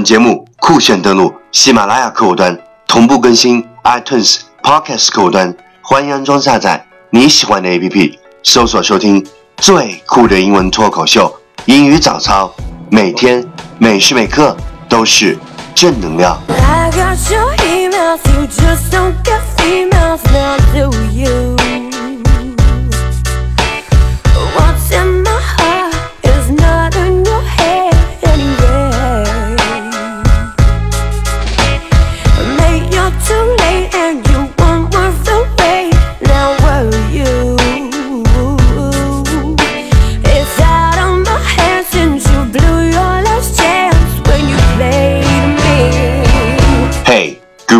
本节目酷炫登录喜马拉雅客户端，同步更新 iTunes Podcast 客户端，欢迎安装下载你喜欢的 APP，搜索收听最酷的英文脱口秀英语早操，每天每时每刻都是正能量。I got your emails, you just don't get females now, do you?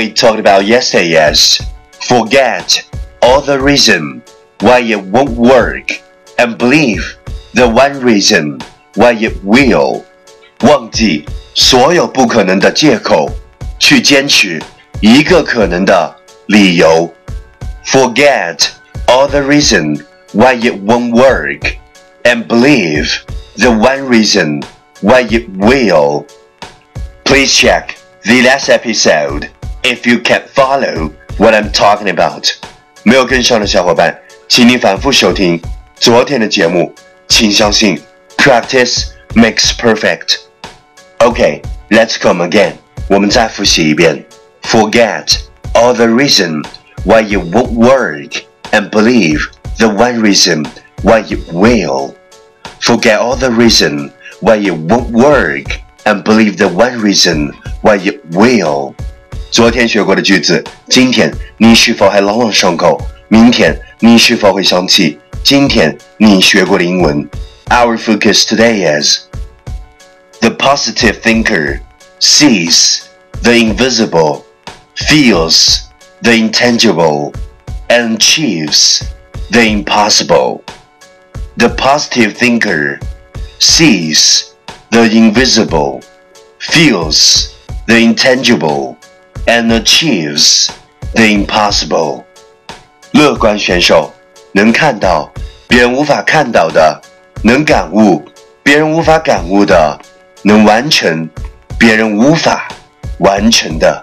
we talked about yesterday is forget all the reason why it won't work and believe the one reason why it will. 忘记所有不可能的借口，去坚持一个可能的理由。Forget all the reason why it won't work and believe the one reason why it will. Please check the last episode if you can follow what I'm talking about. 没有跟上的小伙伴，请你反复收听昨天的节目。请相信，practice makes perfect. Okay, let's come again. 我们再复习一遍。Forget all the reason why it won't work and believe the one reason why it will. Forget all the reason why it won't work and believe the one reason why it will. 昨天学过的句子，今天你是否还朗朗上口？明天你是否会想起今天你学过的英文？Our focus today is the positive thinker sees the invisible, feels the intangible, and achieves the impossible. The positive thinker sees the invisible, feels the intangible, and achieves the impossible. 乐观选手能看到别人无法看到的，能感悟别人无法感悟的，能完成别人无法完成的。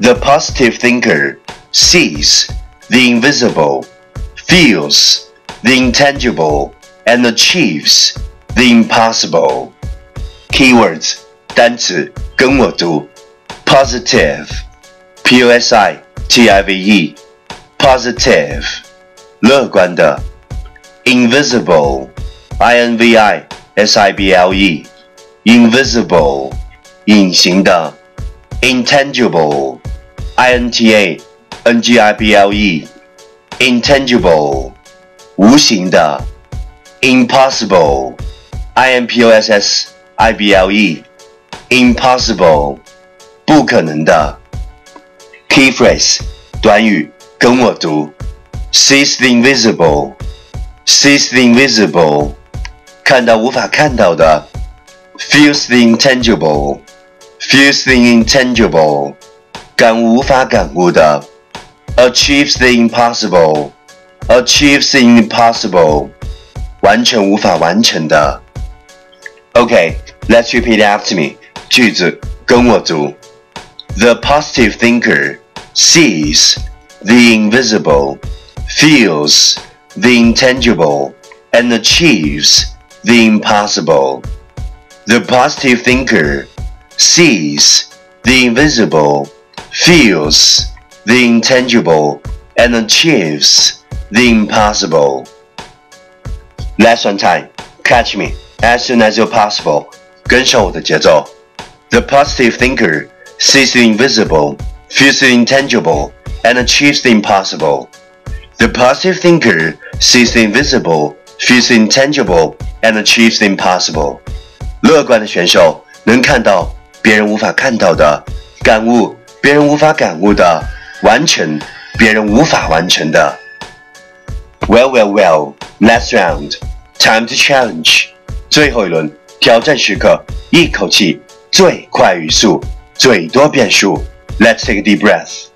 The positive thinker sees the invisible, feels the intangible, and achieves the impossible. Keywords 单词跟我读 ：positive, p o s i t i v e, positive，乐观的；invisible, i n v i s i b l e, invisible，隐形的；intangible, i n t a n g i b l e, intangible，无形的；impossible, i m p o s s i b l e, impossible， 不可能的。Key phrase 短语跟我读：sees the invisible, sees the invisible，看到无法看到的；feels the intangible, feels the intangible，感悟无法感悟的；achieves the impossible, achieves the impossible，完成无法完成的。Okay, let's repeat after me. 句子跟我读。 The positive thinker sees the invisible, feels the intangible, and achieves the impossible. The positive thinker sees the invisible, feels the intangible, and achieves the impossible. Lesson time. Catch me as soon as you're possible. 跟上我的节奏。The positive thinker sees the invisible, feels the intangible, and achieves the impossible. The positive thinker sees the invisible, feels the intangible, and achieves the impossible. 乐观的选手能看到别人无法看到的，感悟别人无法感悟的，完成别人无法完成的。Well, well, well. Last round. Time to challenge. 最后一轮挑战时刻，一口气最快语速， 最多变数。Let's take a deep breath.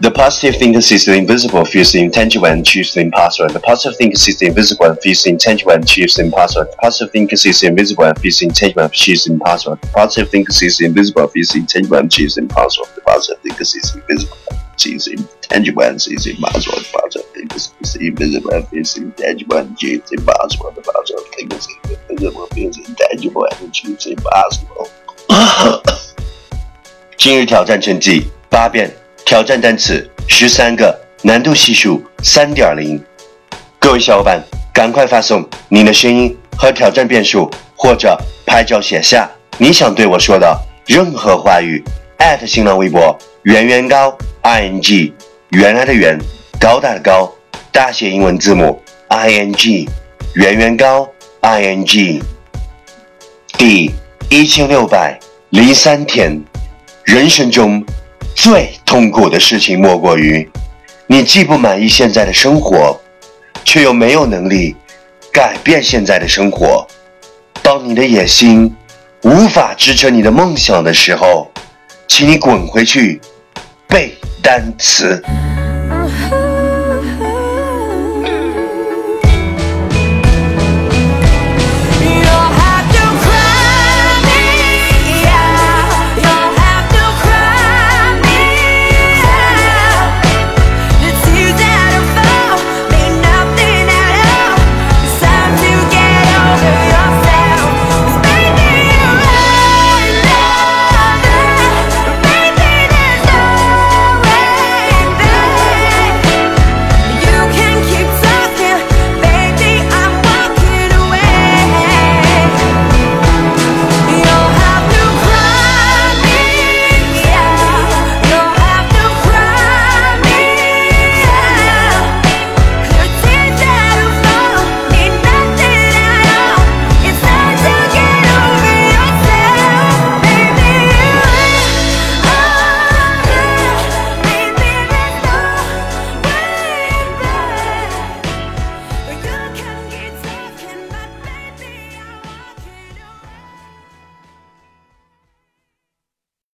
The positive thinker sees the invisible, feels the intangible, and achieves the impossible. The positive thinker sees the invisible and feels the intangible and achieves the impossible. The positive thinker sees the invisible and feels the intangible and achieves the impossible. The positive thinker sees the invisible, feels the intangible, and achieves the impossible. The positive thinker sees the invisible, sees the intangible, and sees the impossible. The positive thinker sees the invisible and feels the intangible, and achieves the impossible. The positive thinker sees the invisible, feels the intangible, and achieves the impossible. 今日挑战成绩八遍。挑战单词十三个，难度系数三点零。各位小伙伴，赶快发送你的声音和挑战变数，或者拍照写下你想对我说的任何话语。新浪微博圆圆高 i n g，原来的圆，高大的高，大写英文字母 i n g，圆圆高 i n g。第一千六百零三天，人生中。最痛苦的事情莫过于，你既不满意现在的生活，却又没有能力改变现在的生活。当你的野心无法支撑你的梦想的时候，请你滚回去背单词。